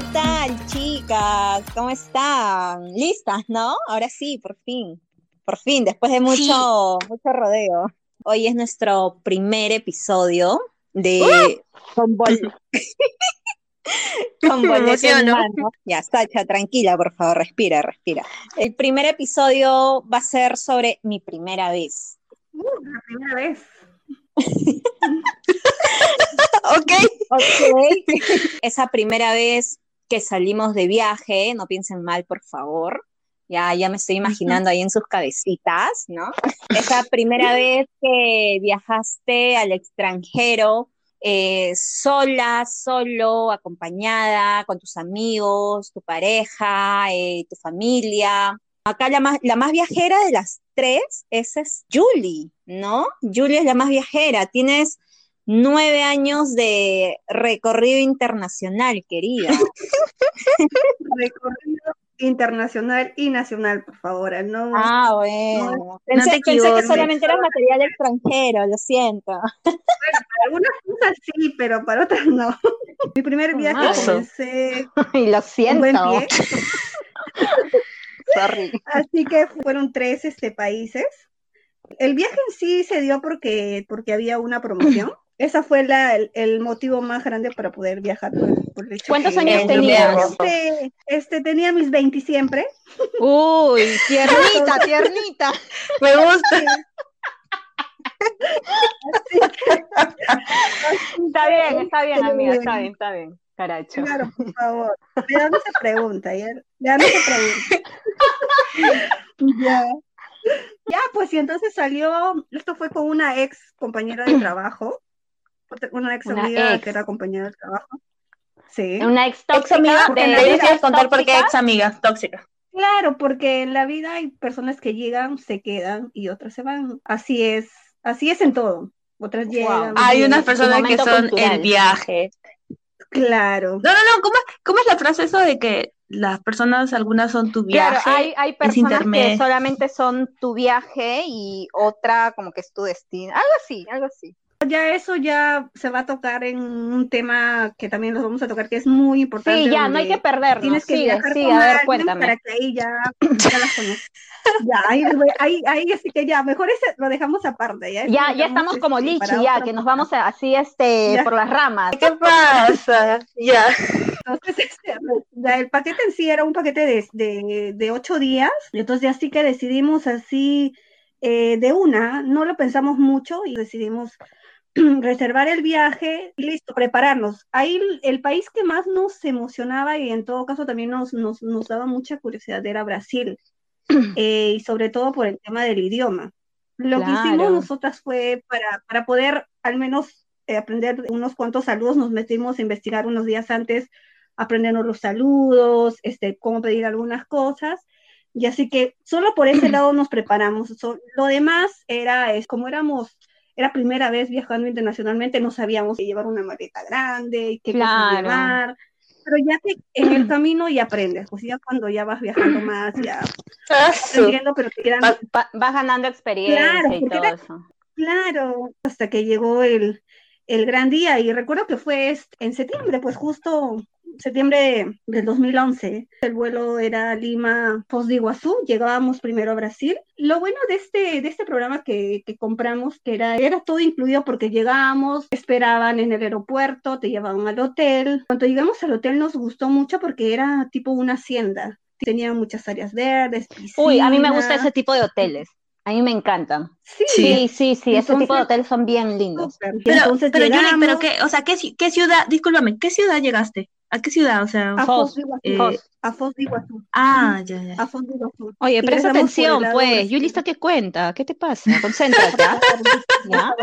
¿Qué tal, chicas? ¿Cómo están? ¿Listas, no? Ahora sí, por fin. Por fin, después de mucho, mucho rodeo. Hoy es nuestro primer episodio de ¡Uh! Con, bol... Con Ya, Sacha, tranquila, por favor, respira, respira. El primer episodio va a ser sobre mi primera vez. Uh, la primera vez. ok. Ok. Esa primera vez que salimos de viaje, no piensen mal, por favor. Ya, ya me estoy imaginando ahí en sus cabecitas, ¿no? Esa primera vez que viajaste al extranjero, eh, sola, solo, acompañada, con tus amigos, tu pareja, eh, tu familia. Acá la más, la más viajera de las tres, esa es Julie, ¿no? Julie es la más viajera. Tienes nueve años de recorrido internacional, querida. recorrido internacional y nacional, por favor. No, ah, bueno. pensé, que solamente era material extranjero, lo siento. Bueno, para algunas cosas sí, pero para otras no. Mi primer viaje comencé. Y lo siento. buen pie. Sorry. Así que fueron tres este, países. El viaje en sí se dio porque, porque había una promoción. Esa fue la, el, motivo más grande para poder viajar por, el hecho ¿Cuántos años tenías? Este, este, tenía mis 20 siempre. Uy, tiernita, tiernita. Me gusta. está bien, está bien, amiga, está bien, está bien. Caracho. Claro, por favor. Ya no se pregunta, ya, ya no se pregunta. ya. Ya, pues y entonces salió, esto fue con una ex compañera de trabajo una ex amiga que era compañera de trabajo. Sí. Una ex tóxica. Ex contar por qué ex amiga tóxica. Claro, porque en la vida hay personas que llegan, se quedan y otras se van. Así es, así es en todo. Otras llegan. Hay unas personas que son el viaje. Claro. No, no, no, ¿cómo, ¿cómo, es la frase eso de que las personas, algunas son tu viaje? Claro, hay, hay personas que solamente son tu viaje y otra como que es tu destino. Algo así, algo así. Ya eso ya se va a tocar en un tema que también nos vamos a tocar, que es muy importante. Sí, ya, no hay que perderlo. Tienes que viajar sí, a ver, cuéntame. Para que ahí ya, ya las conozcas. ya, ahí, ahí, ahí, así que ya, mejor ese lo dejamos aparte. Ya, ya, ya estamos como este, lichi, ya, que nos vamos así este, por las ramas. ¿Qué pasa? ya. Entonces, este, ya, el paquete en sí era un paquete de, de, de ocho días, entonces así que decidimos así eh, de una, no lo pensamos mucho y decidimos reservar el viaje y listo, prepararnos. Ahí el, país que más nos emocionaba y en todo caso también nos, nos, daba mucha curiosidad era Brasil, eh, y sobre todo por el tema del idioma. Lo que hicimos nosotras fue para, para poder al menos eh, aprender unos cuantos saludos, nos metimos a investigar unos días antes, aprendernos los saludos, este, cómo pedir algunas cosas. Y así que solo por ese lado nos preparamos. lo demás era, es, como éramos era primera vez viajando internacionalmente, no sabíamos que llevar una maleta grande, y qué claro. llevar. Pero ya que en el camino ya aprendes, pues ya cuando ya vas viajando más, ya ah, pero te quedan... vas, ganando experiencia y todo eso. Claro, hasta que llegó el, el gran día y recuerdo que fue en septiembre, pues justo septiembre del 2011. El vuelo era Lima, Foz de Iguazú. Llegábamos primero a Brasil. Lo bueno de este, de este programa que, que compramos, que era, era todo incluido porque llegábamos, esperaban en el aeropuerto, te llevaban al hotel. Cuando llegamos al hotel nos gustó mucho porque era tipo una hacienda. Tenía muchas áreas verdes. Uy, a mí me gusta ese tipo de hoteles. A mí me encantan. Sí, sí, sí, ese tipo de hoteles son bien lindos. Pero, Entonces, pero, pero ¿qué, o sea, ¿qué, ¿qué ciudad, discúlpame, qué ciudad llegaste? ¿A qué ciudad? O sea, a Foz, eh... A Foz de Iguazú. Ah, ya, ya. A Foz de Iguazú. Oye, presta atención, pues. Yulista, ¿qué cuenta? ¿Qué te pasa? Concéntrate. ¿ah? ¿Ya?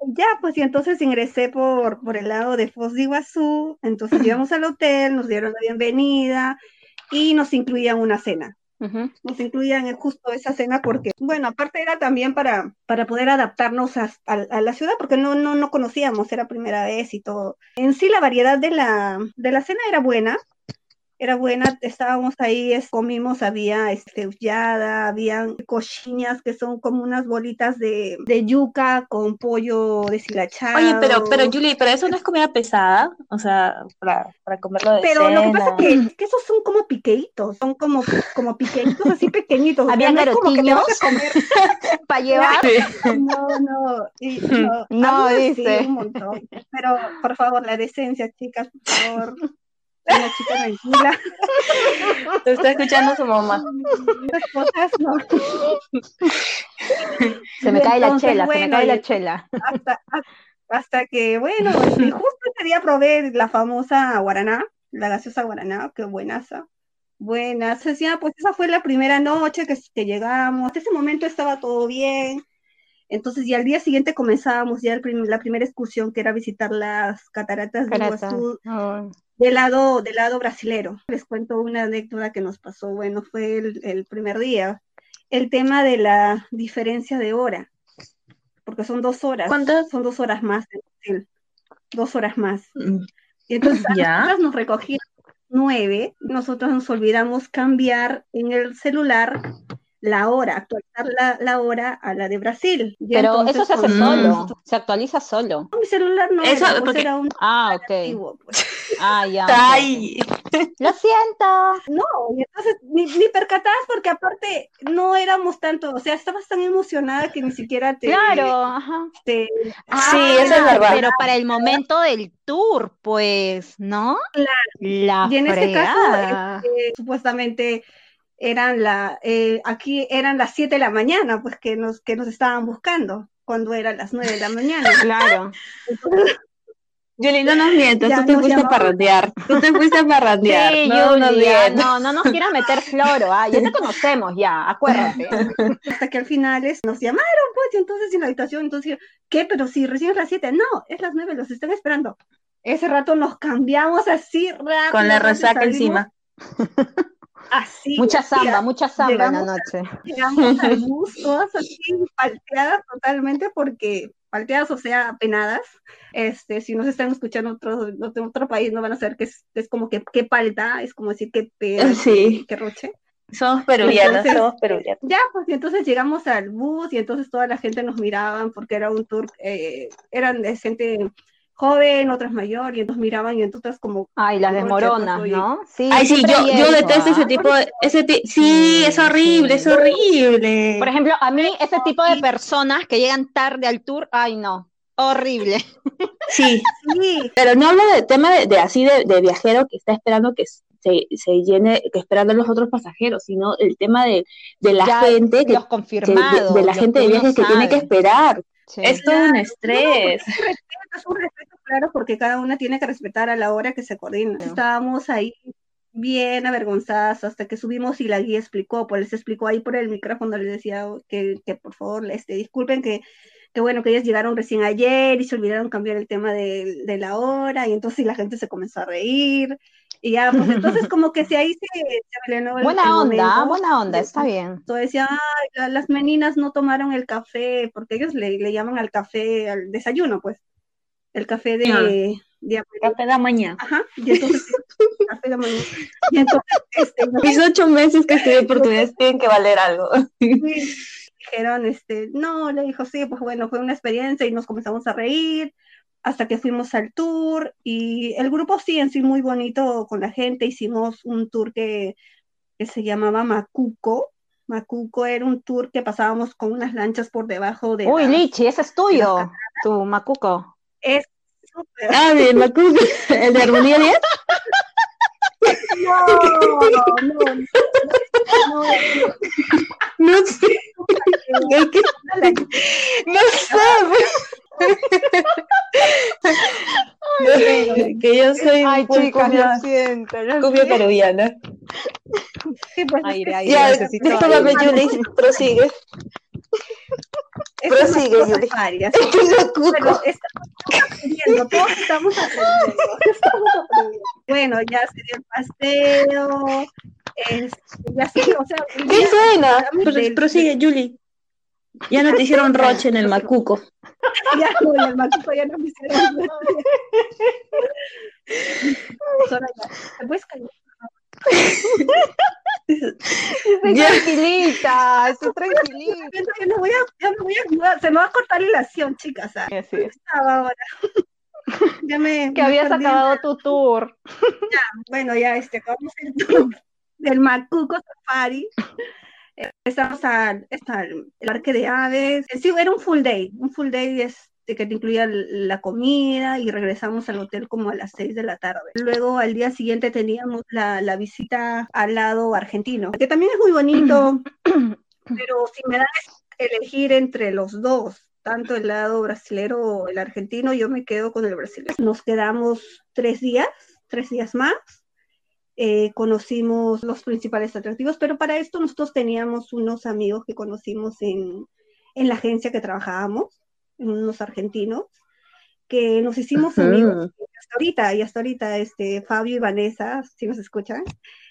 ya, pues y entonces ingresé por, por el lado de Foz de Iguazú, entonces llegamos al hotel, nos dieron la bienvenida y nos incluían una cena. Nos incluían justo esa cena porque, bueno, aparte era también para, para poder adaptarnos a, la ciudad porque no, no, no conocíamos, era primera vez y todo. En sí la variedad de la, de la cena era buena, era buena, estábamos ahí, comimos, había este, habían cochinas que son como unas bolitas de, yuca con pollo deshilachado. Oye, pero, pero Julie, pero eso no es comida pesada, o sea, para, para comerlo de Pero lo que pasa es que, esos son como piqueitos, son como, como piqueitos así pequeñitos. Había garotillos para llevar. No, no, no, no dice. un montón. Pero, por favor, la decencia, chicas, por favor. Una chica tranquila. Está escuchando su mamá. cosas no. Se me cae la chela, se me cae la chela. Hasta, hasta que, bueno, este, justo ese día probé la famosa guaraná, la gaseosa guaraná, qué buenaza. Buenas, decía, pues esa fue la primera noche que, que llegamos, hasta ese momento estaba todo bien, entonces, y al día siguiente comenzábamos ya la primera excursión, que era visitar las cataratas de Iguazú, del, lado, del lado brasilero. Les cuento una anécdota que nos pasó, bueno, fue el, primer día. El tema de la diferencia de hora, porque son dos horas. ¿Cuántas? Son dos horas más Dos horas más. Mm. Y entonces, ¿Ya? nos recogían nueve, nosotros nos olvidamos cambiar en el celular la hora, actualizar la, la, hora a la de Brasil. Pero eso se hace solo, se actualiza solo. mi celular no eso, era, pues era un Ah, ok. Pues. Ah, ya. Ay. Lo siento. No, y entonces ni, ni percatadas porque aparte no éramos tanto, o sea, estabas tan emocionada que ni siquiera te... Claro, ajá. sí, eso es verdad. Pero para el momento del tour, pues, ¿no? Claro. La y en este caso, este, supuestamente eran la, eh, aquí eran las 7 de la mañana, pues que nos, que nos estaban buscando, cuando eran las 9 de la mañana. Claro. Julie, no nos mientas, tú te fuiste a parrandear. Tú te fuiste a parrandear. Sí, no, Julia, no, no nos quieras meter floro, ah, ya te conocemos ya, acuérdate. Hasta que al final nos llamaron, pues, y entonces en la habitación, entonces, ¿qué? Pero si recién es las 7, no, es las 9, los están esperando. Ese rato nos cambiamos así rápido. Con la resaca encima. Así. Mucha samba, mucha samba en la noche. llegamos al bus, todas así palteadas totalmente, porque palteadas, o sea, apenadas. Este, si nos están escuchando otro, otro, otro país, no van a saber que es, es como que qué palta, es como decir qué peda, sí. qué roche. Somos peruvianos, somos peruvianos. Ya, pues y entonces llegamos al bus y entonces toda la gente nos miraba porque era un tour, eh, eran de gente joven, otras mayor, y entonces miraban y entonces como... Ay, las desmoronas, ¿no? Sí, Ay, sí, yo, yo detesto ese tipo de... Ese sí, es horrible, es horrible. Por ejemplo, a mí ese tipo de personas que llegan tarde al tour, ay no, horrible. Sí, sí. pero no hablo de tema de, así de, viajero que está esperando que se, se, llene, que esperando a los otros pasajeros, sino el tema de, de la gente, que, los confirmados, de, la gente de viajes que tiene que esperar. Es todo un estrés. es un respeto, claro, porque cada una tiene que respetar a la hora que se coordina. Estábamos ahí bien avergonzadas hasta que subimos y la guía explicó, pues les explicó ahí por el micrófono, les decía que, que por favor, este, disculpen que, que bueno, que ellas llegaron recién ayer y se olvidaron cambiar el tema de, de la hora y entonces la gente se comenzó a reír y ya, pues entonces como que si ahí se, se Buena onda, buena onda, está bien. Entonces decía, ay, las meninas no tomaron el café, porque ellos le, le llaman al café, al desayuno, pues el café de, de, café de mañana. Ajá, y entonces, café de mañana. Y entonces, este, mis ocho meses que estudié portugués tienen que valer algo. dijeron, este, no, le dijo, sí, pues bueno, fue una experiencia y nos comenzamos a reír hasta que fuimos al tour y el grupo sí, en sí muy bonito con la gente, hicimos un tour que, que se llamaba Macuco, Macuco era un tour que pasábamos con unas lanchas por debajo de. Uy, Lichi, ese es tuyo, tu Macuco. Es Ah, de Macuco, el de Armonía 10. No, no, no. No, no sé. No que yo soy Ay, chica, lo siento, cubia peruviana. Sí, pues, aire, aire. Ya, discúlpame, Julie, prosigue. Prosigue, Yuri. Varias. Bueno, estamos aprendiendo, todos estamos aprendiendo. Estamos aprendiendo. Bueno, ya se dio el paseo. Este, ya sí, o sea, ¿Qué suena? Prosigue, Julie. Ya no te hicieron roche en el macuco. Ya no, el macuco ya no me hicieron roche. ¿Te puedes callar? Estoy tranquilita, estoy tranquilita. Yo no voy a, voy a se me va a cortar la ilación, chicas. ¿sabes? Sí, sí. ahora. ya me, que habías acabado tu tour. Ya, bueno, ya este, acabamos el tour del Macuco Safari. Estamos al, al el parque de aves. Sí, era un full day, un full day es que te incluía la comida y regresamos al hotel como a las 6 de la tarde. Luego al día siguiente teníamos la, la visita al lado argentino, que también es muy bonito, pero si me das elegir entre los dos, tanto el lado brasilero o el argentino, yo me quedo con el brasileño. Nos quedamos tres días, tres días más. Eh, conocimos los principales atractivos, pero para esto nosotros teníamos unos amigos que conocimos en, en la agencia que trabajábamos unos argentinos, que nos hicimos amigos hasta ahorita, y hasta ahorita, este, Fabio y Vanessa, si nos escuchan,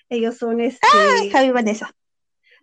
ellos son este... ¡Ah, Fabio y Vanessa!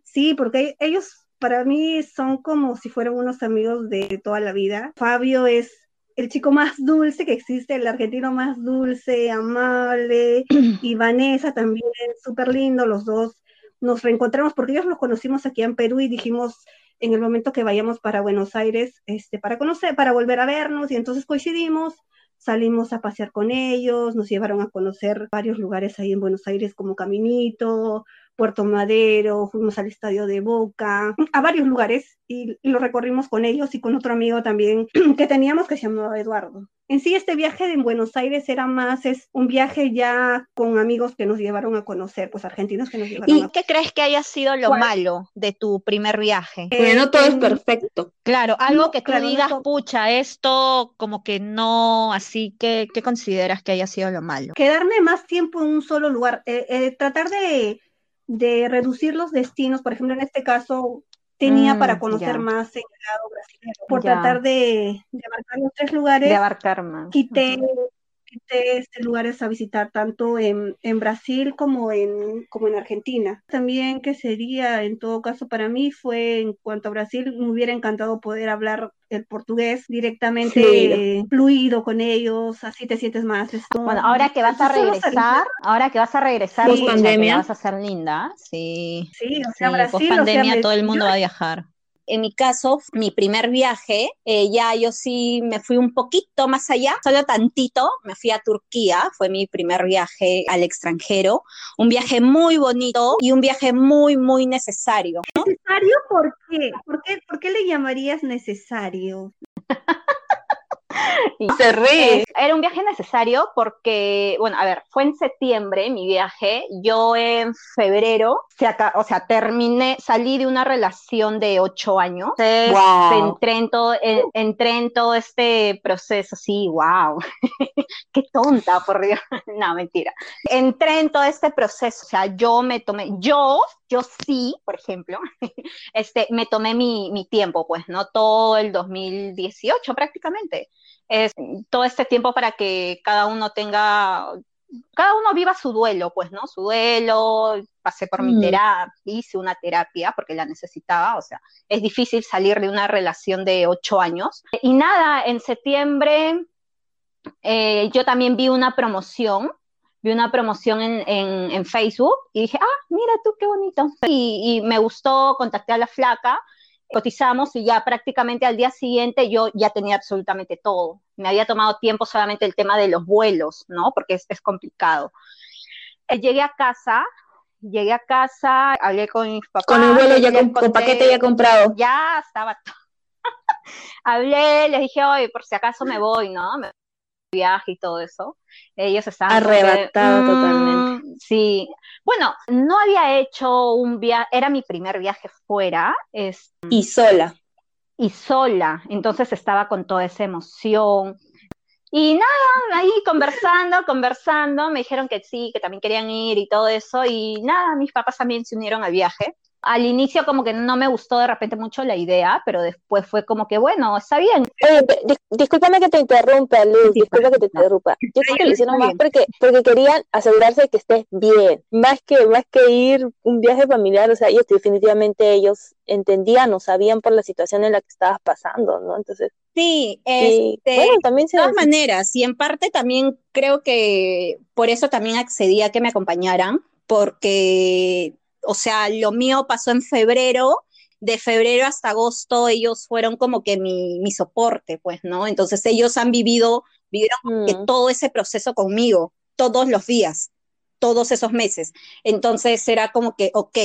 Sí, porque ellos para mí son como si fueran unos amigos de toda la vida. Fabio es el chico más dulce que existe, el argentino más dulce, amable, y Vanessa también, súper lindo, los dos nos reencontramos porque ellos los conocimos aquí en Perú y dijimos, en el momento que vayamos para Buenos Aires, este, para conocer, para volver a vernos, y entonces coincidimos, salimos a pasear con ellos, nos llevaron a conocer varios lugares ahí en Buenos Aires como Caminito, Puerto Madero, fuimos al estadio de Boca, a varios lugares y, lo recorrimos con ellos y con otro amigo también que teníamos que se llamaba Eduardo. En sí, este viaje en Buenos Aires era más, es un viaje ya con amigos que nos llevaron a conocer, pues argentinos que nos llevaron ¿Y qué crees que haya sido lo malo de tu primer viaje? bueno, todo es perfecto. Claro, algo que tú digas, pucha, esto como que no, así que, ¿qué consideras que haya sido lo malo? Quedarme más tiempo en un solo lugar, eh, eh, tratar de de reducir los destinos, por ejemplo, en este caso tenía para mm, conocer más el lado brasileño, por tratar de, abarcar los tres lugares, de abarcar más. Quité, este, lugares a visitar tanto en, en, Brasil como en, como en Argentina. También que sería, en todo caso, para mí fue en cuanto a Brasil, me hubiera encantado poder hablar el portugués directamente fluido, con ellos, así te sientes más. bueno, ahora que vas a regresar, ahora que vas a regresar, pandemia, vas a ser linda, sí. Sí, o sea, Brasil, pandemia todo el mundo va a viajar en mi caso, mi primer viaje, eh, ya yo sí me fui un poquito más allá, solo tantito, me fui a Turquía, fue mi primer viaje al extranjero, un viaje muy bonito y un viaje muy, muy necesario. ¿Necesario por qué? ¿Por qué, ¿Por qué le llamarías necesario? y se ríe. Era un viaje necesario porque, bueno, a ver, fue en septiembre mi viaje. Yo en febrero, o sea, terminé, salí de una relación de ocho años. entré, en todo, entré en todo este proceso, sí, wow. Qué tonta, por Dios. no, mentira. Entré en todo este proceso, o sea, yo me tomé, yo yo sí, por ejemplo, este, me tomé mi, mi, tiempo, pues, ¿no? Todo el 2018 prácticamente es todo este tiempo para que cada uno tenga, cada uno viva su duelo, pues, ¿no? Su duelo, pasé por mi mm. terapia, hice una terapia porque la necesitaba, o sea, es difícil salir de una relación de ocho años. Y nada, en septiembre eh, yo también vi una promoción vi una promoción en, en, Facebook y dije, ah, mira tú, qué bonito. Y, y, me gustó, contacté a la flaca cotizamos y ya prácticamente al día siguiente yo ya tenía absolutamente todo. Me había tomado tiempo solamente el tema de los vuelos, ¿no? Porque es, complicado. Eh, llegué a casa, llegué a casa, hablé con mis papás. Con el vuelo ya con, paquete ya comprado. Ya estaba todo. hablé, les dije, oye, por si acaso me voy, ¿no? Me viaje y todo eso. Ellos estaban arrebatado mm, totalmente. Sí. Bueno, no había hecho un viaje, era mi primer viaje fuera. Es, y sola. Y sola. Entonces estaba con toda esa emoción. Y nada, ahí conversando, conversando, me dijeron que sí, que también querían ir y todo eso. Y nada, mis papás también se unieron al viaje al inicio como que no me gustó de repente mucho la idea, pero después fue como que, bueno, está bien. Oye, discúlpame que te interrumpa, Luz, disculpa que te interrumpa. Yo creo que lo hicieron más porque, porque querían asegurarse de que estés bien, más que, más que ir un viaje familiar, o sea, ellos definitivamente ellos entendían o sabían por la situación en la que estabas pasando, ¿no? Entonces... Sí, este, bueno, también de todas maneras, y en parte también creo que por eso también accedí a que me acompañaran, porque, o sea, lo mío pasó en febrero, de febrero hasta agosto ellos fueron como que mi, mi soporte, pues, ¿no? Entonces ellos han vivido, vivieron mm. todo ese proceso conmigo, todos los días, todos esos meses. Entonces era como que, ok,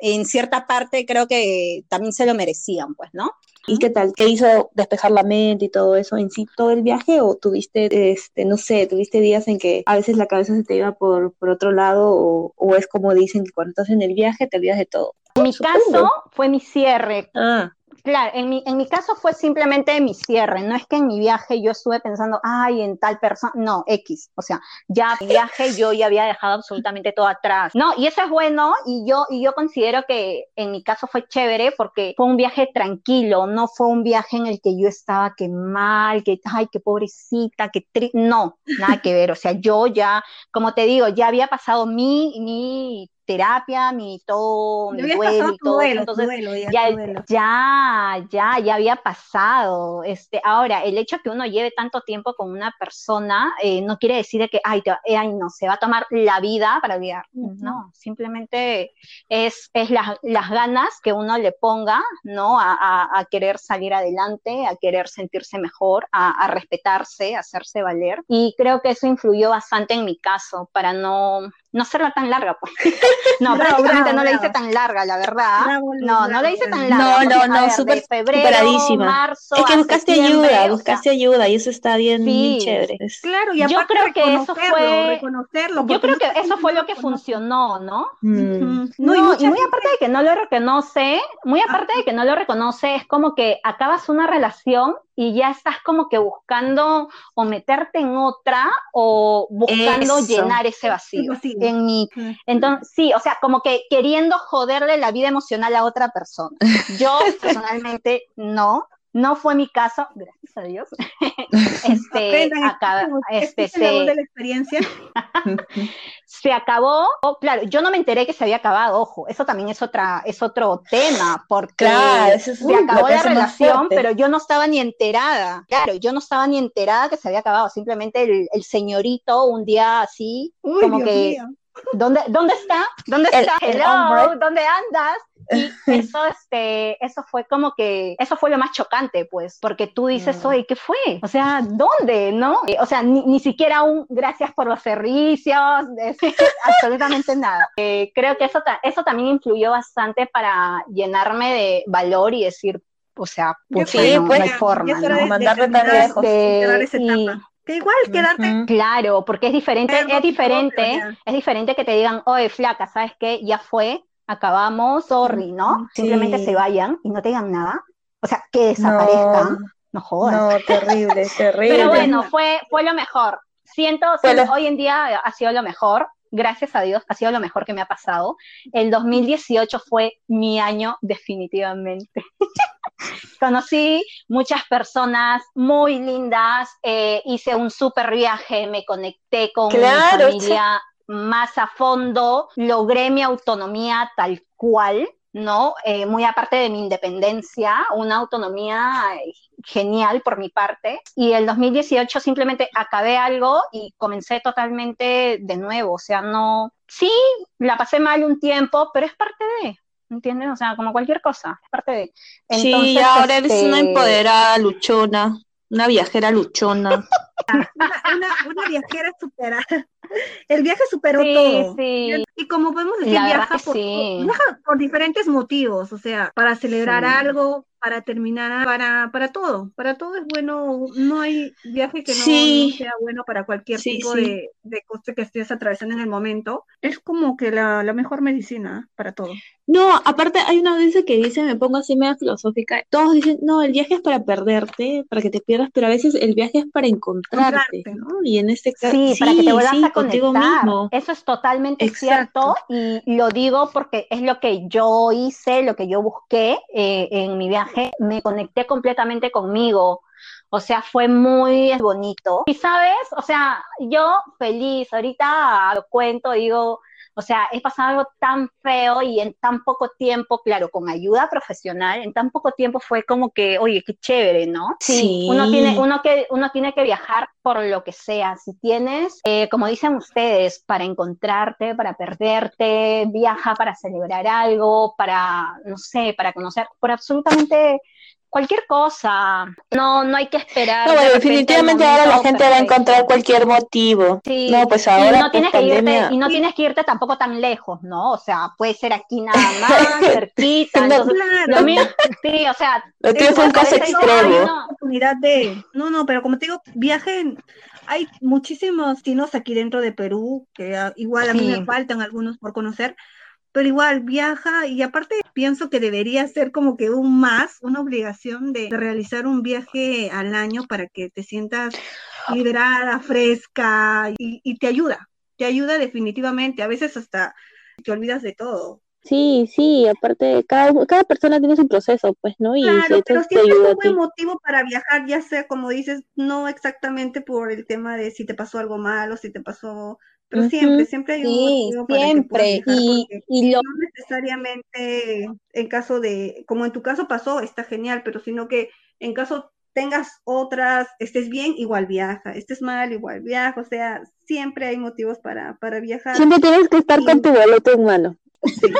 en cierta parte creo que también se lo merecían, pues, ¿no? ¿Y qué tal? ¿Te hizo despejar la mente y todo eso en sí todo el viaje? ¿O tuviste, este, no sé, tuviste días en que a veces la cabeza se te iba por, por otro lado? O, o, es como dicen que cuando estás en el viaje te olvidas de todo? En mi caso fue mi cierre. Ah. Claro, en mi, en mi caso fue simplemente mi cierre, no es que en mi viaje yo estuve pensando, ay, en tal persona, no, X, o sea, ya viaje yo ya había dejado absolutamente todo atrás, no, y eso es bueno, y yo, y yo considero que en mi caso fue chévere porque fue un viaje tranquilo, no fue un viaje en el que yo estaba que mal, que, ay, qué pobrecita, que tri no, nada que ver, o sea, yo ya, como te digo, ya había pasado mi, mi terapia, mi todo, mi duelo y todo. Entonces, ya, ya, ya, ya, había pasado. Este, ahora, el hecho de que uno lleve tanto tiempo con una persona eh, no quiere decir que, ay, eh, ay, no, se va a tomar la vida para olvidar. No, simplemente es, es las, las ganas que uno le ponga, ¿no? A, a, querer salir adelante, a querer sentirse mejor, a, a respetarse, a hacerse valer. Y creo que eso influyó bastante en mi caso para no, no hacerla tan larga, pues. No, prácticamente no la hice tan larga, la verdad. no, no la hice tan larga. No, no, no, súper febrero, marzo. Es que buscaste ayuda, buscaste ayuda y eso está bien, chévere. Claro, y yo creo que eso fue reconocerlo. Yo creo que eso fue lo que funcionó, ¿no? Mm. No, y, muy aparte de que no lo reconoce, muy aparte de que no lo reconoce, es como que acabas una relación y ya estás como que buscando o meterte en otra o buscando llenar ese vacío. En mi, entonces, sí, o sea, como que queriendo joderle la vida emocional a otra persona. Yo personalmente no, no fue mi caso, gracias a Dios. este, acá, este, se, de la experiencia. se acabó, oh, claro, yo no me enteré que se había acabado, ojo, eso también es otra, es otro tema, porque se acabó la relación, pero yo no estaba ni enterada, claro, yo no estaba ni enterada que se había acabado, simplemente el, señorito un día así, como que, ¿dónde, ¿dónde está? ¿Dónde está? Hello, ¿dónde andas? Y eso, este, eso fue como que, eso fue lo más chocante, pues, porque tú dices, mm. oye, ¿qué fue? O sea, ¿dónde? ¿No? Eh, o sea, ni, siquiera un gracias por los servicios, absolutamente nada. Eh, creo que eso, eso también influyó bastante para llenarme de valor y decir, o sea, pues, sí, no, pues, hay forma, ¿no? Mandarle tan lejos. Que igual quedarte. Claro, porque es diferente, es diferente, es diferente que te digan, oye, flaca, ¿sabes qué? Ya fue, acabamos, sorry, ¿no? Simplemente se vayan y no te digan nada. O sea, que desaparezcan. No, jodas. No, terrible, terrible. Pero bueno, fue, fue lo mejor. Siento, hoy en día ha sido lo mejor. Gracias a Dios, ha sido lo mejor que me ha pasado. El 2018 fue mi año definitivamente. Conocí muchas personas muy lindas, eh, hice un súper viaje, me conecté con mi familia más a fondo, logré mi autonomía tal cual, ¿no? Eh, muy aparte de mi independencia, una autonomía genial por mi parte. Y el 2018 simplemente acabé algo y comencé totalmente de nuevo. O sea, no, sí, la pasé mal un tiempo, pero es parte de, ¿entiendes? O sea, como cualquier cosa, es parte de. sí, ahora eres una este, empoderada, luchona, una viajera luchona. una, una, viajera superada. El viaje superó todo. Y como podemos decir, viaja por, viaja por, diferentes motivos, o sea, para celebrar algo, para terminar, para, para todo, para todo es bueno, no hay viaje que no, sea bueno para cualquier tipo De, de coste que estés atravesando en el momento. Es como que la, la mejor medicina para todo. No, aparte hay una vez que dice, me pongo así medio filosófica, todos dicen, no, el viaje es para perderte, para que te pierdas, pero a veces el viaje es para encontrarte, ¿no? Y en este caso, sí, para que te vuelvas a contigo mismo. Eso es totalmente cierto y lo digo porque es lo que yo hice, lo que yo busqué eh, en mi viaje me conecté completamente conmigo. O sea, fue muy bonito. Y sabes, o sea, yo feliz, ahorita lo cuento, digo, O sea, he pasado algo tan feo y en tan poco tiempo, claro, con ayuda profesional, en tan poco tiempo fue como que, oye, qué chévere, ¿no? Sí. Uno tiene, uno que, uno tiene que viajar por lo que sea. Si tienes, eh, como dicen ustedes, para encontrarte, para perderte, viaja para celebrar algo, para, no sé, para conocer, por absolutamente cualquier cosa. No, no hay que esperar. No, definitivamente ahora la gente va a encontrar cualquier motivo. Sí. No, pues ahora. Y no, tienes que irte, y no tienes que irte tampoco tan lejos, ¿no? O sea, puede ser aquí nada más, cerquita. No, entonces, claro. lo mío, sí, o sea. Lo tuyo fue un caso extremo. no, oportunidad de, no, no, pero como te digo, viajen, hay muchísimos destinos aquí dentro de Perú, que ah, igual a mí Sí. me faltan algunos por conocer, pero igual viaja y aparte pienso que debería ser como que un más, una obligación de, de realizar un viaje al año para que te sientas liberada, fresca y, y te ayuda, te ayuda definitivamente, a veces hasta te olvidas de todo. Sí, sí, aparte, cada, cada persona tiene su proceso, pues, ¿no? Y Claro, pero siempre es un buen ti. motivo para viajar, ya sea como dices, no exactamente por el tema de si te pasó algo malo, si te pasó, pero siempre, siempre hay un Sí, motivo para siempre. Y, y lo no necesariamente en caso de, como en tu caso pasó, está genial, pero sino que en caso tengas otras, estés bien, igual viaja, estés mal, igual viaja, o sea, siempre hay motivos para, para viajar. Siempre tienes que estar con tu boleto en mano. Sí.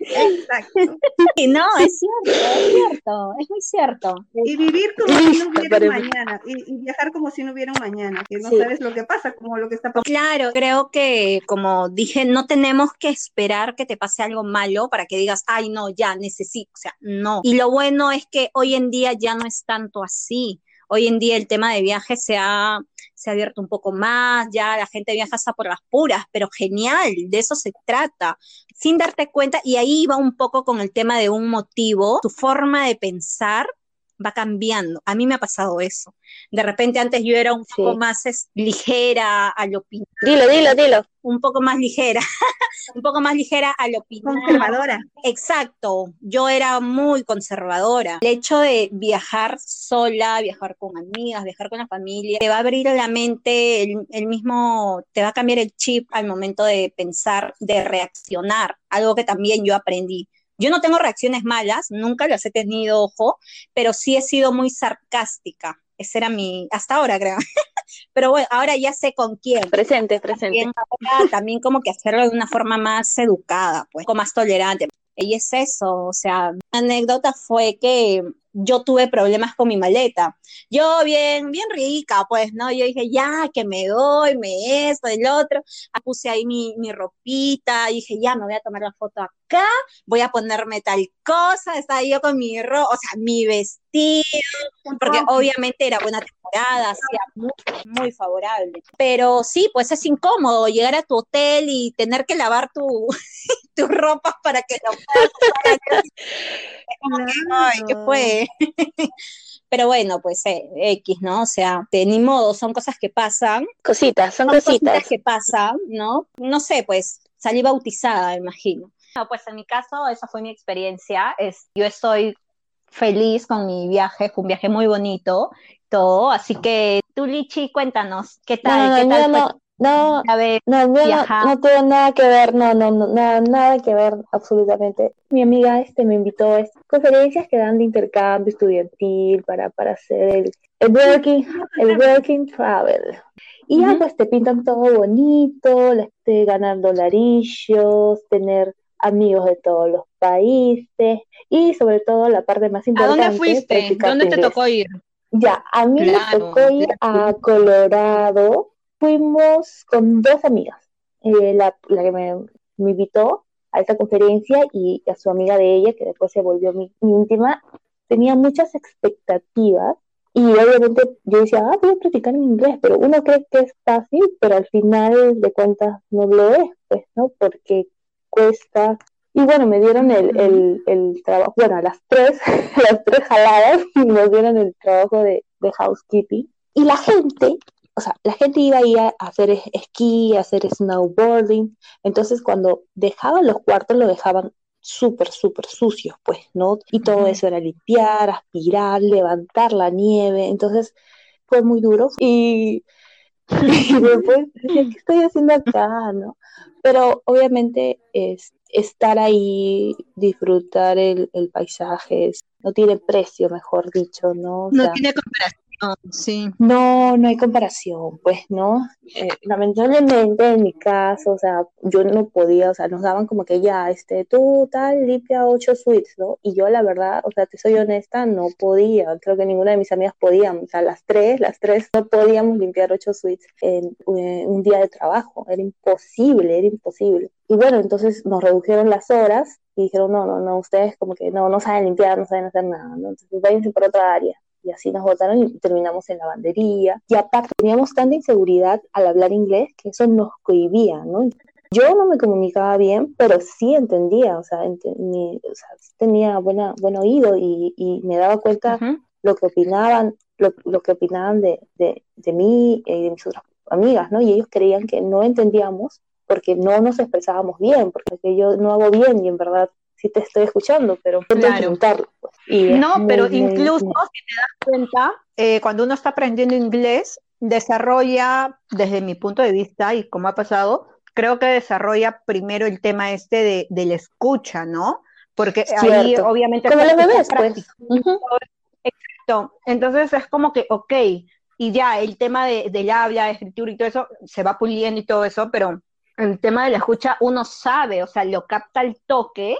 Exacto. Sí, no, es cierto, es cierto, es muy cierto. Y vivir como si no hubiera un mañana. Y, y viajar como si no hubiera un mañana. Que no Sí. sabes lo que pasa, como lo que está pasando. Claro, creo que como dije, no tenemos que esperar que te pase algo malo para que digas, ay, no, ya necesito, o sea, no. Y lo bueno es que hoy en día ya no es tanto así. Hoy en día el tema de viajes se ha, se ha abierto un poco más, ya la gente viaja hasta por las puras, pero genial, de eso se trata, sin darte cuenta, y ahí va un poco con el tema de un motivo, tu forma de pensar va cambiando. A mí me ha pasado eso. De repente antes yo era un poco más es, ligera al opinar, Dilo, dilo, dilo. un poco más ligera, un poco más ligera al opinar. Conservadora. Exacto, yo era muy conservadora. El hecho de viajar sola, viajar con amigas, viajar con la familia, te va a abrir la mente, el, el mismo, te va a cambiar el chip al momento de pensar, de reaccionar, algo que también yo aprendí. Yo no tengo reacciones malas, nunca las he tenido, ojo, pero sí he sido muy sarcástica. Ese era mi, hasta ahora creo. Pero bueno, ahora ya sé con quién. Presente, presente. También, ahora también como que hacerlo de una forma más educada, pues, como más tolerante. Y es eso, o sea, mi anécdota fue que yo tuve problemas con mi maleta. Yo bien, bien rica, pues, ¿no? Yo dije, ya, que me doy, me esto, el otro. Ah, Puse ahí mi, mi ropita, y dije, ya, me voy a tomar la foto acá, voy a ponerme tal cosa, estaba yo con mi ropa, o sea, mi vestido, porque obviamente era buena temporada, hacía muy, muy favorable. Pero sí, pues es incómodo llegar a tu hotel y tener que lavar tu, tu ropa para que lo puedas ay, ¿qué fue? Pero bueno, pues eh, X, ¿no? O sea, de ni modo, son cosas que pasan, Cositas, son son cositas cositas. que pasan, ¿no? No sé, pues salí bautizada, imagino. No, pues en mi caso, esa fue mi experiencia. Es, yo estoy feliz con mi viaje, fue un viaje muy bonito, todo. Así que tú, Lichi, cuéntanos, ¿qué tal? no, ¿Qué tal no, fue no, no, tu vez? no, no, no tuvo nada que ver, no, no, no, nada, nada que ver absolutamente. Mi amiga este me invitó a estas conferencias que dan de intercambio estudiantil para, para hacer el, el working, el working travel. Y ya Ujú. pues te pintan todo bonito, les te ganar dolarillos, tener amigos de todos los países y sobre todo la parte más ¿A importante, dónde fuiste? ¿Dónde te inglés. tocó ir? Ya, a mí me tocó ir a Colorado. Fuimos con dos amigas. Eh, la, la que me, me invitó a esta conferencia y a su amiga de ella, que después se volvió mi, mi íntima, tenía muchas expectativas y obviamente yo decía, ah, voy a practicar mi inglés, pero uno cree que es fácil, pero al final de cuentas no lo es, pues, ¿no? Porque cuesta. Y bueno, me dieron el, el, el trabajo, bueno, a las tres, las tres jaladas, nos dieron el trabajo de, de housekeeping. Y la gente, o sea, la gente iba ahí a hacer es- esquí, a hacer snowboarding. Entonces, cuando dejaban los cuartos, lo dejaban súper, súper sucios, pues, ¿no? Y todo eso era limpiar, aspirar, levantar la nieve. Entonces, fue muy duro. Y Y después, ¿qué estoy haciendo acá? ¿no? Pero obviamente es estar ahí, disfrutar el, el paisaje, no tiene precio, mejor dicho, ¿no? no tiene comparación sí. No, no hay comparación, pues, ¿no? Eh, lamentablemente en mi caso, o sea, yo no podía, o sea, nos daban como que ya, este, tú tal, limpia ocho suites, ¿no? Y yo la verdad, o sea, te soy honesta, no podía, creo que ninguna de mis amigas podían, o sea, las tres, las tres no podíamos limpiar ocho suites en, eh, un día de trabajo, era imposible, era imposible. Y bueno, entonces nos redujeron las horas y dijeron, no, no, no, ustedes como que no, no saben limpiar, no saben hacer nada, ¿no? Entonces váyanse por otra área y así nos votaron y terminamos en lavandería. Y aparte teníamos tanta inseguridad al hablar inglés que eso nos cohibía, ¿no? Yo no me comunicaba bien, pero sí entendía, o sea, tenía buena, buen oído y, y me daba cuenta lo que opinaban, lo, lo que opinaban de, de, de, mí y de mis otras amigas, ¿no? Y ellos creían que no entendíamos porque no nos expresábamos bien, porque yo no hago bien y en verdad sí te estoy escuchando, pero claro. Pues. no, pero incluso si te das cuenta, eh, cuando uno está aprendiendo inglés, desarrolla, desde mi punto de vista y como ha pasado, creo que desarrolla primero el tema este de, la escucha, ¿no? Porque ahí obviamente... Como los bebés, pues. Exacto. Entonces es como que, ok, y ya el tema de, del habla, escritura y todo eso, se va puliendo y todo eso, pero el tema de la escucha uno sabe, o sea, lo capta el toque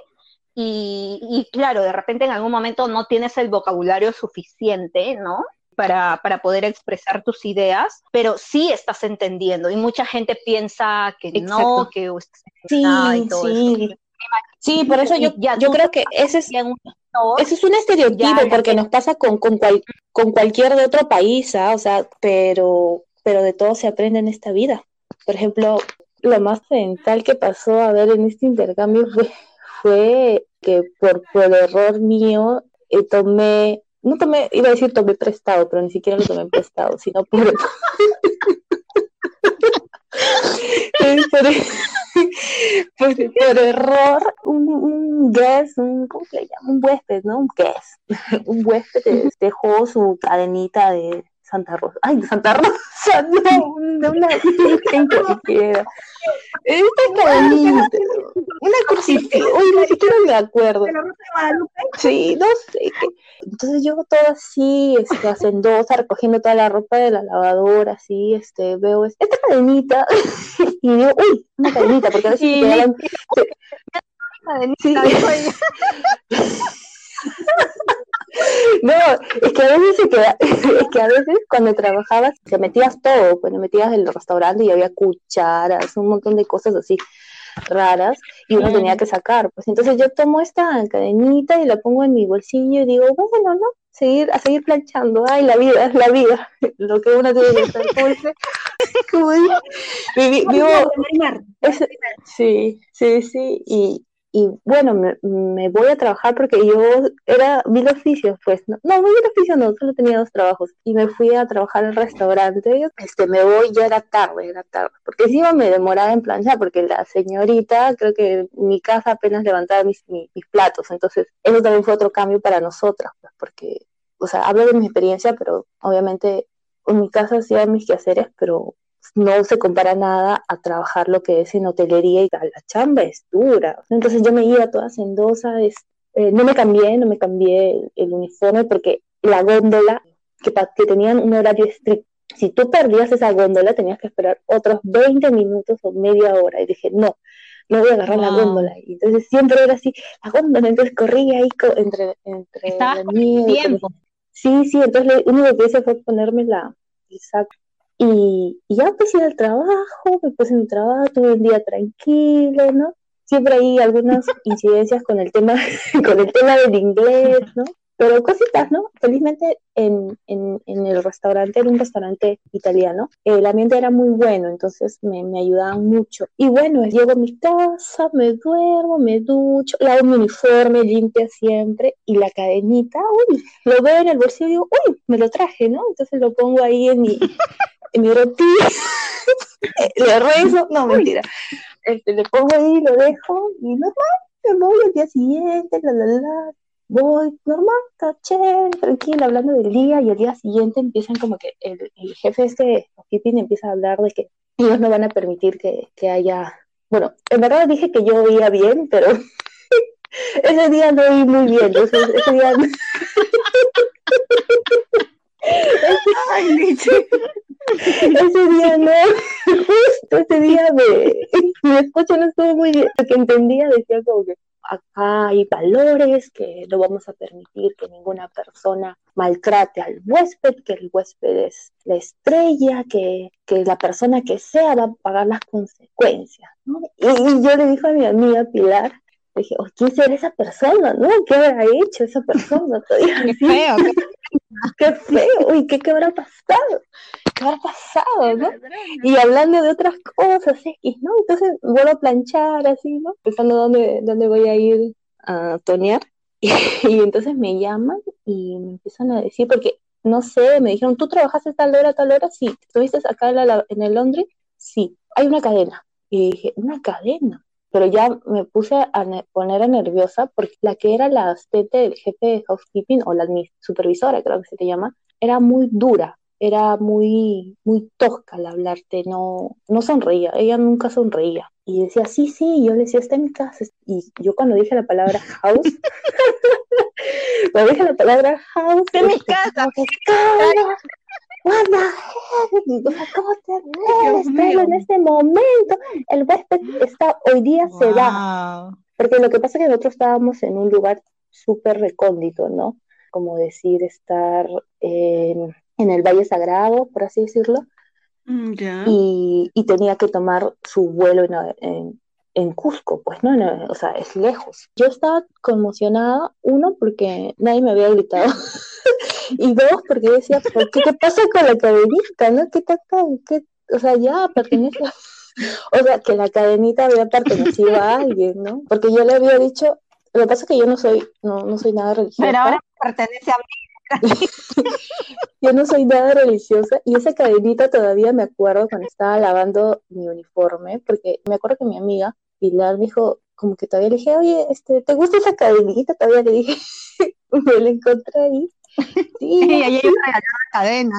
y, claro, de repente en algún momento no tienes el vocabulario suficiente, ¿no? Para, para, poder expresar tus ideas, pero sí estás entendiendo. Y mucha gente piensa que no, que sí, sí. Sí, por eso yo, yo creo que ese es, ese es un estereotipo, porque nos pasa con, con, con cualquier de otro país, ¿ah? o sea, pero, pero de todo se aprende en esta vida. Por ejemplo, lo más central que pasó a ver en este intercambio fue, fue que por, por error mío eh, tomé, no tomé, iba a decir tomé prestado, pero ni siquiera lo tomé prestado, sino por, por, error un, un guest, un, ¿cómo se llama? Un huésped, ¿no? Un guest, un huésped dejó su cadenita de Santa Rosa. Ay, Santa Rosa, no, de una virgen cualquiera. Esta cadenita, una crucifijo, uy, ni siquiera me acuerdo. Sí, no sé. Entonces yo todo así, este, hacendosa, recogiendo toda la ropa de la lavadora, así, este, veo esta cadenita y digo, uy, una cadenita, porque a veces sí. Sí. No, es que a veces se queda, es que a veces cuando trabajabas te metías todo, cuando pues, metías en el restaurante y había cucharas, un montón de cosas así raras y uno tenía que sacar. Pues entonces yo tomo esta cadenita y la pongo en mi bolsillo y digo, bueno, no, seguir, a seguir planchando. Ay, la vida, es la vida. Lo que uno tiene que hacer. Como vivo, sí, sí, sí. Y, y bueno, me, voy a trabajar porque yo era mil oficios, pues, no, no mil oficios no, solo tenía dos trabajos y me fui a trabajar al restaurante, este, me voy, ya era tarde, era tarde, porque encima me demoraba en planchar porque la señorita, creo que mi casa apenas levantaba mis, mis, platos, entonces eso también fue otro cambio para nosotras, pues, porque, o sea, hablo de mi experiencia, pero obviamente en mi casa hacía mis quehaceres, pero no se compara nada a trabajar lo que es en hotelería y la chamba es dura. Entonces yo me iba toda sendosa, es, eh, no me cambié, no me cambié el, uniforme porque la góndola, que, que tenían un horario estricto, si tú perdías esa góndola tenías que esperar otros 20 minutos o media hora. Y dije, no, no voy a agarrar la góndola. Y entonces siempre era así, la góndola, entonces corría ahí entre, entre tiempo. Sí, sí, entonces lo único que hice fue ponerme la, el saco y, ya empecé el trabajo, me puse en mi trabajo, tuve un día tranquilo, ¿no? Siempre hay algunas incidencias con el tema, con el tema del inglés, ¿no? Pero cositas, ¿no? Felizmente en, en, en, el restaurante, era un restaurante italiano, el ambiente era muy bueno, entonces me, me ayudaban mucho. Y bueno, llego a mi casa, me duermo, me ducho, lavo mi uniforme limpia siempre y la cadenita, uy, lo veo en el bolsillo y digo, uy, me lo traje, ¿no? Entonces lo pongo ahí en mi, mi rutina, le rezo, no, mentira. Este, le pongo ahí, lo dejo y normal, me voy al día siguiente, la, la, la, voy normal, chévere, tranquila, hablando del día, y al día siguiente empiezan como que el, el jefe este, Keeping, empieza a hablar de que ellos no van a permitir que, que haya, bueno, en verdad dije que yo oía bien, pero ese día no oí muy bien, entonces ese día... Ay, ese día no, justo ese día me, mi escucha no estuvo muy bien, lo que entendía decía como que acá hay valores, que no vamos a permitir que ninguna persona maltrate al huésped, que el huésped es la estrella, que, que la persona que sea va a pagar las consecuencias. Y, yo le dije a mi amiga Pilar, dije, oh, ¿quién será esa persona? ¿no? ¿Qué habrá hecho esa persona? Qué feo, qué feo, y qué, qué habrá pasado, qué habrá pasado, ¿no? Y hablando de otras cosas, ¿no? Entonces vuelvo a planchar así, ¿no? Pensando dónde, dónde voy a ir a tonear. Y, entonces me llaman y me empiezan a decir, porque no sé, me dijeron, ¿tú trabajaste tal hora, tal hora? Sí. ¿Estuviste acá en, en el Londres? Sí. Hay una cadena. Y dije, ¿una cadena? Pero ya me puse a poner nerviosa porque la que era la asistente del jefe de housekeeping o la supervisora, creo que se te llama, era muy dura, era muy, muy tosca al hablarte, no, no sonreía, ella nunca sonreía. Y decía, sí, sí, yo le decía, está en mi casa. Y yo cuando dije la palabra house, cuando dije la palabra house, en mi casa, what ¿cómo te atreves? en este momento, el huésped está, hoy día se da. Porque lo que pasa es que nosotros estábamos en un lugar súper recóndito, ¿no? Como decir, estar en, el Valle Sagrado, por así decirlo. Mm, y, y, tenía que tomar su vuelo en, en Cusco, pues, ¿no? o sea, es lejos. Yo estaba conmocionada, uno, porque nadie me había gritado, y dos, porque decía, ¿por qué, pasa con la cadenita, no? ¿Qué tal? ¿Qué? O sea, ya pertenece a... O sea, que la cadenita había pertenecido a alguien, ¿no? Porque yo le había dicho, lo que pasa es que yo no soy, no, no soy nada religiosa. Pero ahora pertenece a mí. yo no soy nada religiosa y esa cadenita todavía me acuerdo cuando estaba lavando mi uniforme, porque me acuerdo que mi amiga Pilar me dijo, como que todavía le dije, oye, este, ¿te gusta esa cadenita? Todavía le dije, me la encontré ahí. Sí, y ahí la cadena.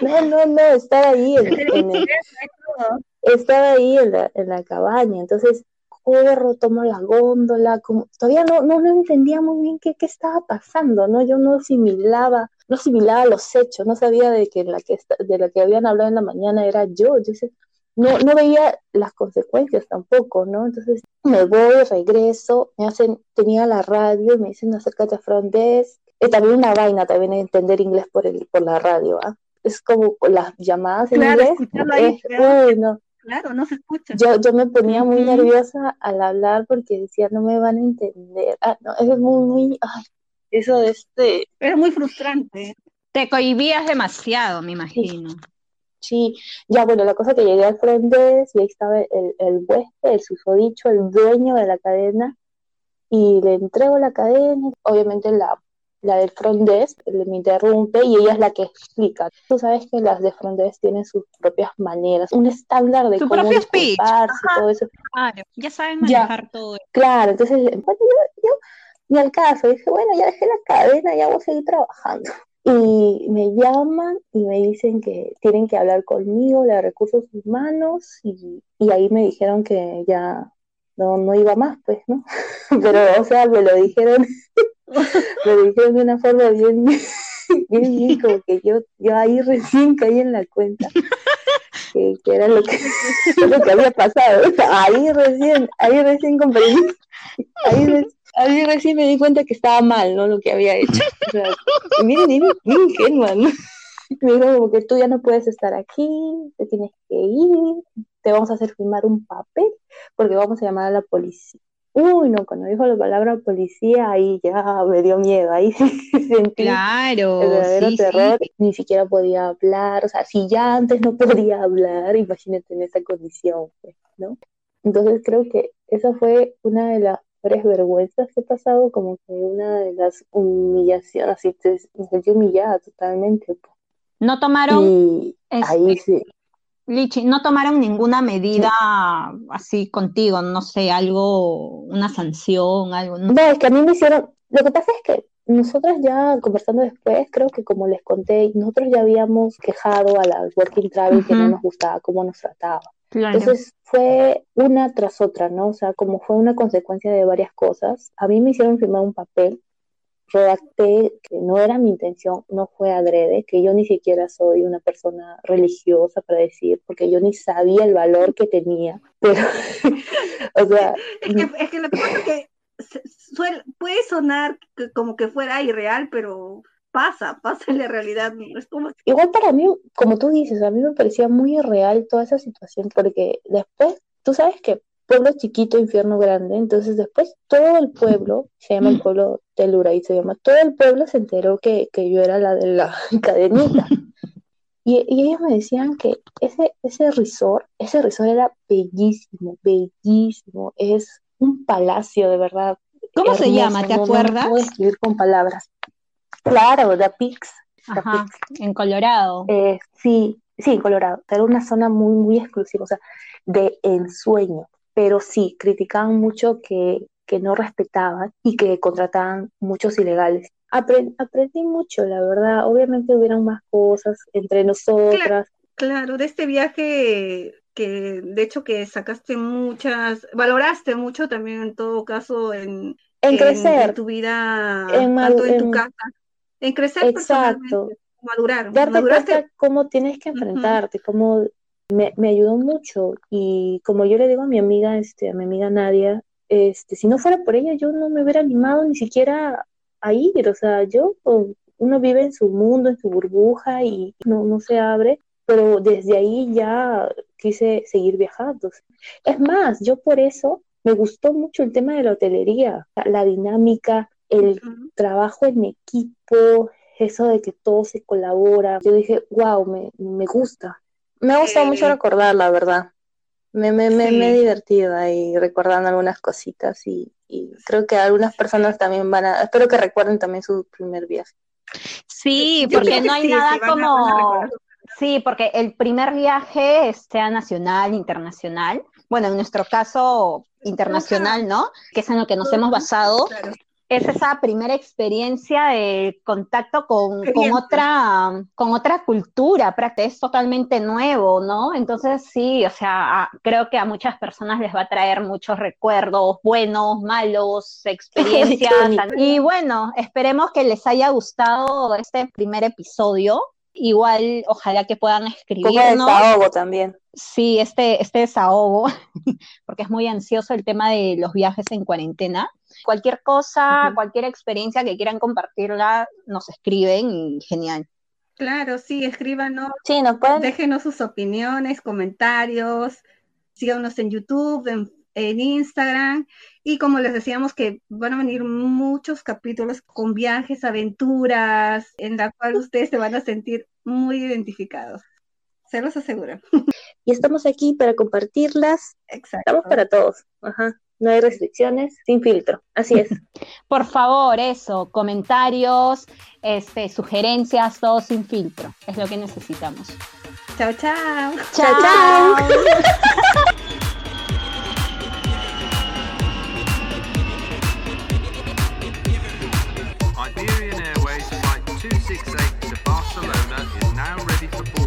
No, no, no, estaba ahí en, el, estaba ahí en la, en la cabaña, entonces corro, tomo la góndola, como todavía no, no, entendía muy bien qué, qué, estaba pasando, ¿no? Yo no asimilaba, no asimilaba los hechos, no sabía de que la que de la que habían hablado en la mañana era yo, yo sé, no, no veía las consecuencias tampoco, ¿no? Entonces me voy, regreso, me hacen, tenía la radio, me dicen acércate a front desk, es también una vaina también entender inglés por el, por la radio, ¿ah? Es como las llamadas en inglés. no. Claro, no se escucha. Yo, yo me ponía muy nerviosa al hablar porque decía, no me van a entender. Ah, no, es muy, muy, ay, eso de este... Era muy frustrante. Te cohibías demasiado, me imagino. Sí, ya bueno, la cosa que llegué al front y ahí estaba el, el huésped, el susodicho, el dueño de la cadena, y le entrego la cadena, obviamente la, la del front desk me interrumpe y ella es la que explica. Tú sabes que las de front desk tienen sus propias maneras, un estándar de cómo disculparse todo eso. Claro, ya saben manejar todo eso. Claro, entonces, bueno, yo, yo, ni al caso, dije, bueno, ya dejé la cadena, ya voy a seguir trabajando y me llaman y me dicen que tienen que hablar conmigo de recursos humanos y, y ahí me dijeron que ya no, no iba más, pues, ¿no? Pero, o sea, me lo dijeron, lo dijeron de una forma bien, bien, bien, como que yo, yo ahí recién caí en la cuenta. Que, que, era lo que, lo que había pasado. Ahí recién, ahí recién comprendí. Ahí recién, recién me di cuenta que estaba mal, ¿no? Lo que había hecho. O sea, miren, miren, ingenua. Me dijo como que tú ya no puedes estar aquí, te tienes que ir, te vamos a hacer firmar un papel porque vamos a llamar a la policía. Uy, no, cuando dijo la palabra policía, ahí ya me dio miedo, ahí sentí claro, el verdadero terror, ni siquiera podía hablar, o sea, si ya antes no podía hablar, imagínate en esa condición, pues, ¿no? Entonces creo que esa fue una de las varias vergüenzas que he pasado, como que una de las humillaciones, así te, me sentí humillada totalmente. No tomaron, y ahí este, sí. Lichi, no tomaron ninguna medida así contigo, no sé, algo, una sanción, algo. No, es que a mí me hicieron, Lo que pasa es que nosotros ya conversando después, creo que como les conté, nosotros ya habíamos quejado a la Working Travel que no nos gustaba cómo nos trataba. Entonces fue una tras otra, ¿no? O sea, como fue una consecuencia de varias cosas. A mí me hicieron firmar un papel, redacté que no era mi intención, no fue adrede, que yo ni siquiera soy una persona religiosa para decir, porque yo ni sabía el valor que tenía. Pero, o sea... Es que, es que lo que pasa es que puede sonar como que fuera irreal, pero pasa, pasa en la realidad. Igual para mí, como tú dices, a mí me parecía muy irreal toda esa situación, porque después, tú sabes que pueblo chiquito, infierno grande, entonces después todo el pueblo, se llama el pueblo de y se llama, todo el pueblo se enteró que, que yo era la de la cadenita. Y, y, ellos me decían que ese, ese resort, ese resort era bellísimo, bellísimo, es un palacio de verdad. ¿Cómo se llama? ¿Te acuerdas? No, puedo escribir con palabras. Claro, The Pix. Ajá, en Colorado. Eh, sí, sí, en Colorado. Era una zona muy, muy exclusiva, o sea, de ensueño. Pero sí, criticaban mucho que, que no respetaban y que contrataban muchos ilegales. aprendí mucho, la verdad. Obviamente hubieron más cosas entre nosotras. claro, de este viaje que de hecho que sacaste muchas, valoraste mucho también en todo caso en, en crecer, en, tu vida, en, tanto en, tu casa, en crecer exacto, madurar, darte cuenta cómo tienes que enfrentarte, cómo me, me, ayudó mucho y como yo le digo a mi amiga, este, a mi amiga Nadia, este, si no fuera por ella yo no me hubiera animado ni siquiera a ir, o sea, yo uno vive en su mundo, en su burbuja y no, no se abre pero desde ahí ya quise seguir viajando. Es más, yo por eso me gustó mucho el tema de la hotelería, la dinámica, el trabajo en equipo, eso de que todo se colabora. Yo dije, wow, me, me gusta. Me ha gustado mucho recordar, la verdad. Me, me, me, he divertido ahí recordando algunas cositas y, y, creo que algunas personas también van a, espero que recuerden también su primer viaje. Sí, porque no hay nada como, Sí, porque el primer viaje, sea nacional, internacional, bueno, en nuestro caso internacional, ¿no? Que es en lo que nos hemos basado, es esa primera experiencia de contacto con, otra, con otra cultura, es totalmente nuevo, ¿no? Entonces sí, o sea, creo que a muchas personas les va a traer muchos recuerdos, buenos, malos, experiencias. y bueno, esperemos que les haya gustado este primer episodio. Igual, ojalá que puedan escribir. Como desahogo también. Sí, este, este desahogo, porque es muy ansioso el tema de los viajes en cuarentena. Cualquier cosa, cualquier experiencia que quieran compartirla, nos escriben y genial. Claro, sí, escríbanos. Sí, nos pueden. Déjenos sus opiniones, comentarios. Síganos en YouTube, en en Instagram. Y como les decíamos que van a venir muchos capítulos con viajes, aventuras, en la cual ustedes se van a sentir muy identificados. Se los aseguro. Y estamos aquí para compartirlas. Exacto. Estamos para todos. Ajá. No hay restricciones, sin filtro. Así es. Por favor, eso, comentarios, este, sugerencias, todo sin filtro. Es lo que necesitamos. Chao, chao. Chao, chao. It's